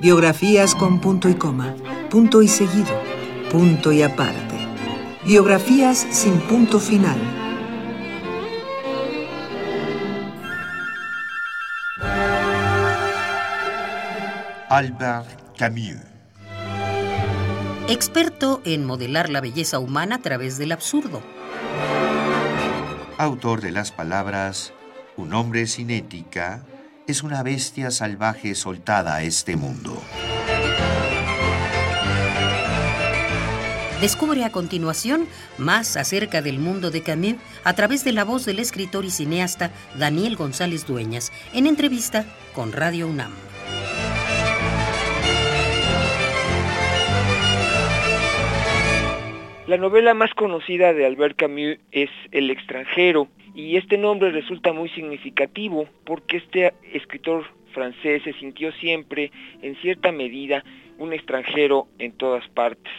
Biografías con punto y coma, punto y seguido, punto y aparte. Biografías sin punto final. Albert Camus. Experto en modelar la belleza humana a través del absurdo. Autor de las palabras Un hombre sin ética es una bestia salvaje soltada a este mundo. Descubre a continuación más acerca del mundo de Camus a través de la voz del escritor y cineasta Daniel González Dueñas en entrevista con Radio UNAM. La novela más conocida de Albert Camus es El extranjero y este nombre resulta muy significativo porque este escritor francés se sintió siempre, en cierta medida, un extranjero en todas partes.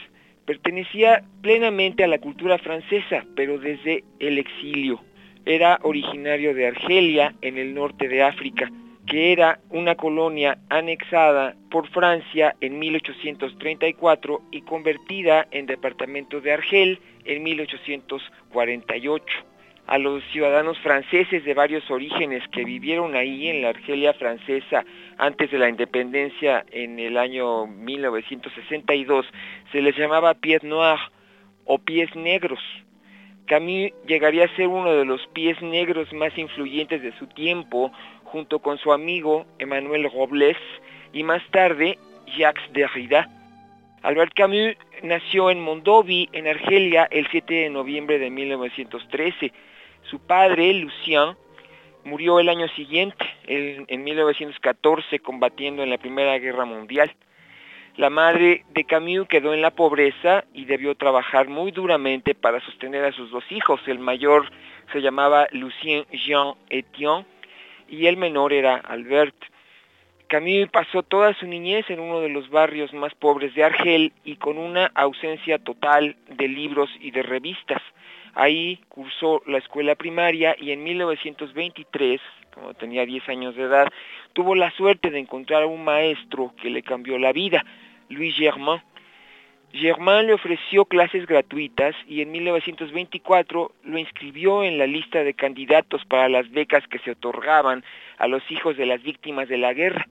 Pertenecía plenamente a la cultura francesa, pero desde el exilio. Era originario de Argelia, en el norte de África, que era una colonia anexada por Francia en 1834 y convertida en departamento de Argel en 1848. A los ciudadanos franceses de varios orígenes que vivieron ahí en la Argelia francesa antes de la independencia en el año 1962 se les llamaba pieds noirs o pies negros. Camus llegaría a ser uno de los pies negros más influyentes de su tiempo, junto con su amigo Emmanuel Robles y más tarde Jacques Derrida. Albert Camus nació en Mondovi, en Argelia, el 7 de noviembre de 1913. Su padre, Lucien, murió el año siguiente, en 1914, combatiendo en la Primera Guerra Mundial. La madre de Camus quedó en la pobreza y debió trabajar muy duramente para sostener a sus dos hijos. El mayor se llamaba Lucien Jean Etienne y el menor era Albert. Camus pasó toda su niñez en uno de los barrios más pobres de Argel y con una ausencia total de libros y de revistas. Ahí cursó la escuela primaria y en 1923, cuando tenía 10 años de edad, tuvo la suerte de encontrar a un maestro que le cambió la vida, Louis Germain. Germain le ofreció clases gratuitas y en 1924 lo inscribió en la lista de candidatos para las becas que se otorgaban a los hijos de las víctimas de la guerra.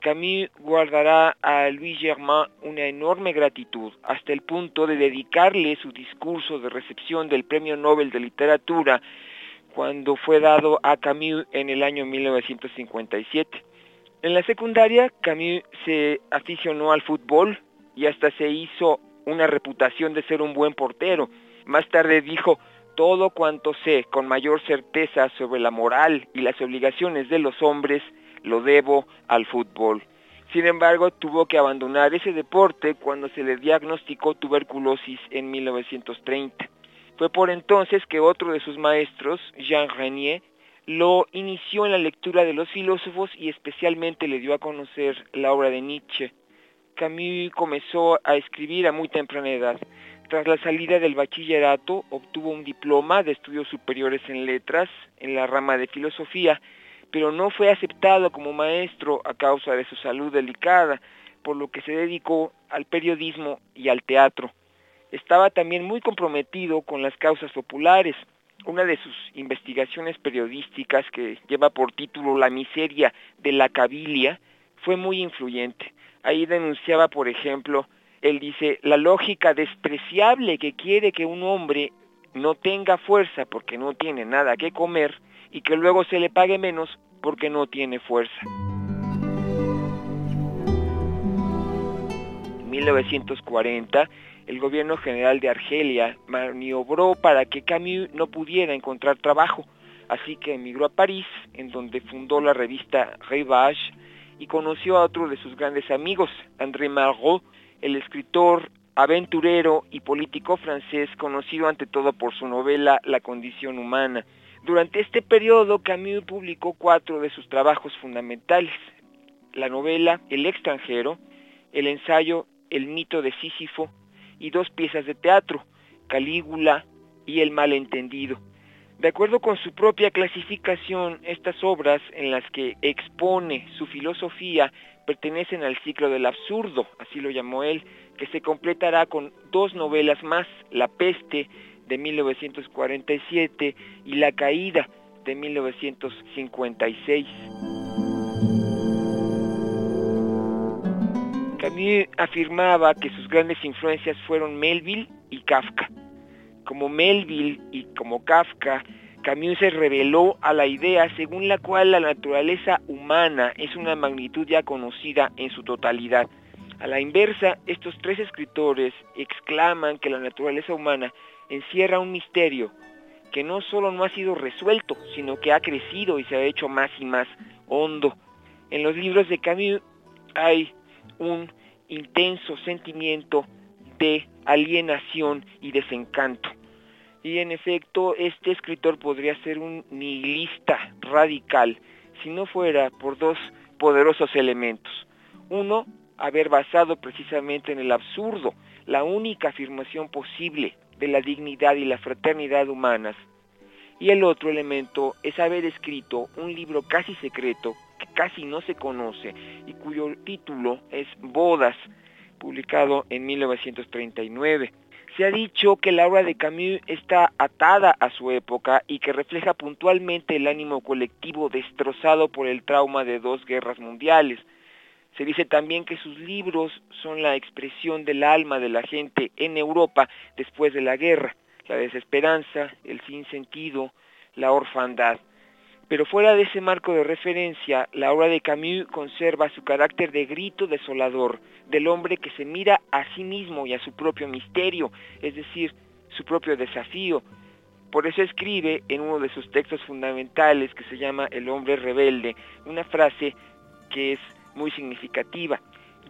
Camus guardará a Louis Germain una enorme gratitud hasta el punto de dedicarle su discurso de recepción del Premio Nobel de Literatura cuando fue dado a Camus en el año 1957. En la secundaria, Camus se aficionó al fútbol y hasta se hizo una reputación de ser un buen portero. Más tarde dijo, todo cuanto sé con mayor certeza sobre la moral y las obligaciones de los hombres lo debo al fútbol. Sin embargo, tuvo que abandonar ese deporte cuando se le diagnosticó tuberculosis en 1930. Fue por entonces que otro de sus maestros, Jean Renier, lo inició en la lectura de los filósofos y especialmente le dio a conocer la obra de Nietzsche. Camus comenzó a escribir a muy temprana edad. Tras la salida del bachillerato, obtuvo un diploma de estudios superiores en letras en la rama de filosofía pero no fue aceptado como maestro a causa de su salud delicada, por lo que se dedicó al periodismo y al teatro. Estaba también muy comprometido con las causas populares. Una de sus investigaciones periodísticas, que lleva por título La miseria de la cabilia, fue muy influyente. Ahí denunciaba, por ejemplo, él dice, la lógica despreciable que quiere que un hombre no tenga fuerza porque no tiene nada que comer, y que luego se le pague menos porque no tiene fuerza. En 1940, el gobierno general de Argelia maniobró para que Camus no pudiera encontrar trabajo, así que emigró a París, en donde fundó la revista Rivage y conoció a otro de sus grandes amigos, André Malraux, el escritor, aventurero y político francés conocido ante todo por su novela La condición humana. Durante este periodo, Camus publicó cuatro de sus trabajos fundamentales, la novela El extranjero, el ensayo El mito de Sísifo y dos piezas de teatro, Calígula y El malentendido. De acuerdo con su propia clasificación, estas obras en las que expone su filosofía pertenecen al ciclo del absurdo, así lo llamó él, que se completará con dos novelas más, La peste de 1947 y La caída de 1956. Camus afirmaba que sus grandes influencias fueron Melville y Kafka como Melville y como Kafka, Camus se reveló a la idea según la cual la naturaleza humana es una magnitud ya conocida en su totalidad. A la inversa, estos tres escritores exclaman que la naturaleza humana encierra un misterio que no solo no ha sido resuelto, sino que ha crecido y se ha hecho más y más hondo. En los libros de Camus hay un intenso sentimiento de alienación y desencanto. Y en efecto, este escritor podría ser un nihilista radical si no fuera por dos poderosos elementos. Uno, haber basado precisamente en el absurdo, la única afirmación posible de la dignidad y la fraternidad humanas. Y el otro elemento es haber escrito un libro casi secreto, que casi no se conoce, y cuyo título es Bodas, publicado en 1939. Se ha dicho que la obra de Camus está atada a su época y que refleja puntualmente el ánimo colectivo destrozado por el trauma de dos guerras mundiales. Se dice también que sus libros son la expresión del alma de la gente en Europa después de la guerra, la desesperanza, el sinsentido, la orfandad. Pero fuera de ese marco de referencia, la obra de Camus conserva su carácter de grito desolador del hombre que se mira a sí mismo y a su propio misterio, es decir, su propio desafío. Por eso escribe en uno de sus textos fundamentales que se llama El hombre rebelde, una frase que es muy significativa.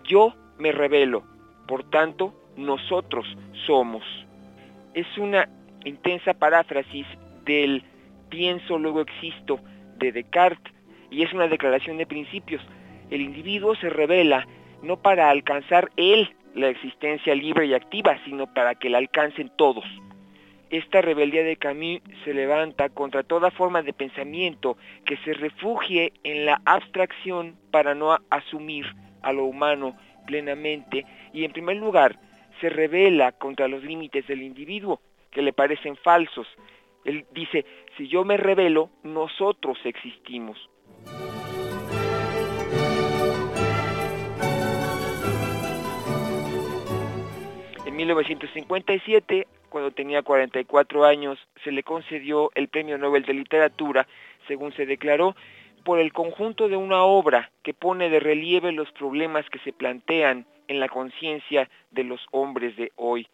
Yo me revelo, por tanto, nosotros somos. Es una intensa paráfrasis del pienso, luego existo de Descartes y es una declaración de principios. El individuo se revela no para alcanzar él la existencia libre y activa, sino para que la alcancen todos. Esta rebeldía de Camus se levanta contra toda forma de pensamiento que se refugie en la abstracción para no asumir a lo humano plenamente y en primer lugar se revela contra los límites del individuo que le parecen falsos. Él dice, si yo me revelo, nosotros existimos. En 1957, cuando tenía 44 años, se le concedió el Premio Nobel de Literatura, según se declaró, por el conjunto de una obra que pone de relieve los problemas que se plantean en la conciencia de los hombres de hoy.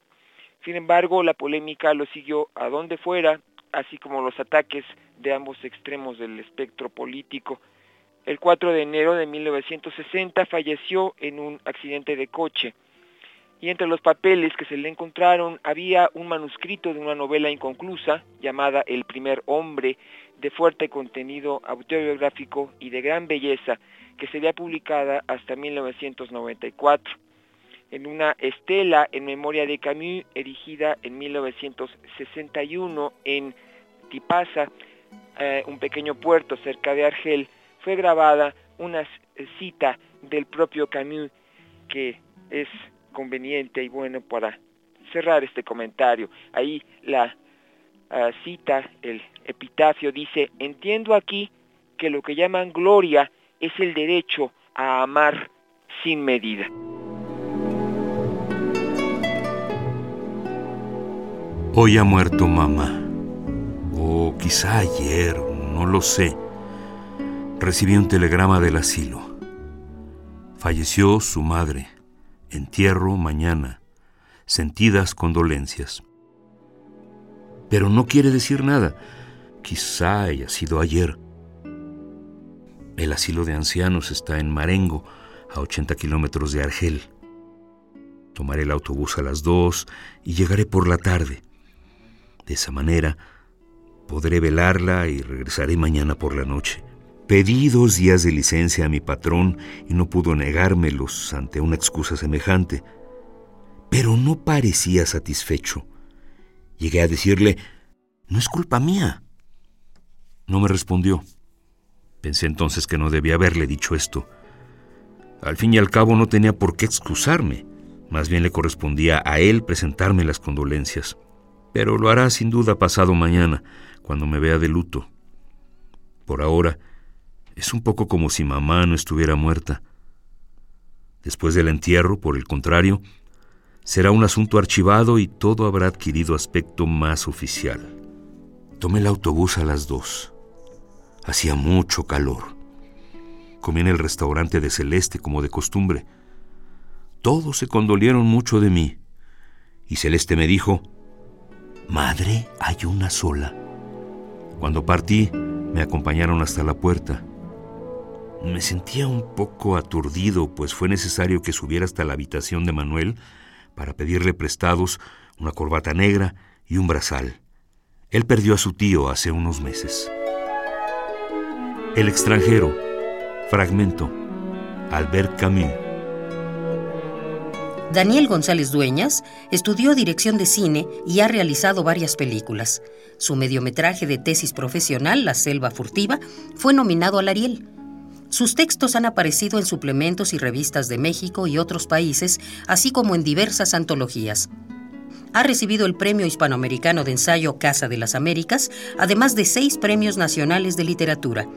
Sin embargo, la polémica lo siguió a donde fuera así como los ataques de ambos extremos del espectro político. El 4 de enero de 1960 falleció en un accidente de coche y entre los papeles que se le encontraron había un manuscrito de una novela inconclusa llamada El primer hombre, de fuerte contenido autobiográfico y de gran belleza, que sería publicada hasta 1994 en una estela en memoria de Camus erigida en 1961 en Tipasa, eh, un pequeño puerto cerca de Argel, fue grabada una cita del propio Camus que es conveniente y bueno para cerrar este comentario. Ahí la ah, cita, el epitafio dice, entiendo aquí que lo que llaman gloria es el derecho a amar sin medida. Hoy ha muerto mamá quizá ayer, no lo sé, recibí un telegrama del asilo. Falleció su madre. Entierro mañana. Sentidas condolencias. Pero no quiere decir nada. Quizá haya sido ayer. El asilo de ancianos está en Marengo, a 80 kilómetros de Argel. Tomaré el autobús a las dos y llegaré por la tarde. De esa manera, Podré velarla y regresaré mañana por la noche. Pedí dos días de licencia a mi patrón y no pudo negármelos ante una excusa semejante. Pero no parecía satisfecho. Llegué a decirle, no es culpa mía. No me respondió. Pensé entonces que no debía haberle dicho esto. Al fin y al cabo no tenía por qué excusarme. Más bien le correspondía a él presentarme las condolencias. Pero lo hará sin duda pasado mañana, cuando me vea de luto. Por ahora, es un poco como si mamá no estuviera muerta. Después del entierro, por el contrario, será un asunto archivado y todo habrá adquirido aspecto más oficial. Tomé el autobús a las dos. Hacía mucho calor. Comí en el restaurante de Celeste como de costumbre. Todos se condolieron mucho de mí. Y Celeste me dijo, Madre, hay una sola. Cuando partí, me acompañaron hasta la puerta. Me sentía un poco aturdido, pues fue necesario que subiera hasta la habitación de Manuel para pedirle prestados una corbata negra y un brazal. Él perdió a su tío hace unos meses. El extranjero, fragmento, Albert Camus. Daniel González Dueñas estudió dirección de cine y ha realizado varias películas. Su mediometraje de tesis profesional, La Selva Furtiva, fue nominado al Ariel. Sus textos han aparecido en suplementos y revistas de México y otros países, así como en diversas antologías. Ha recibido el Premio Hispanoamericano de Ensayo Casa de las Américas, además de seis premios nacionales de literatura.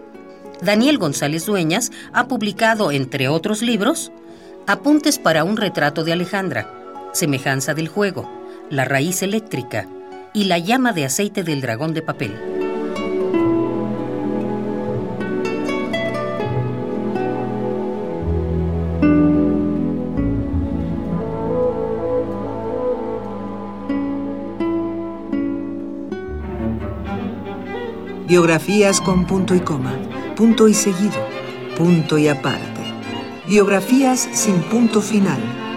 Daniel González Dueñas ha publicado, entre otros libros, Apuntes para un retrato de Alejandra, Semejanza del juego, La raíz eléctrica y La llama de aceite del dragón de papel. Biografías con punto y coma, punto y seguido, punto y aparte. Biografías sin punto final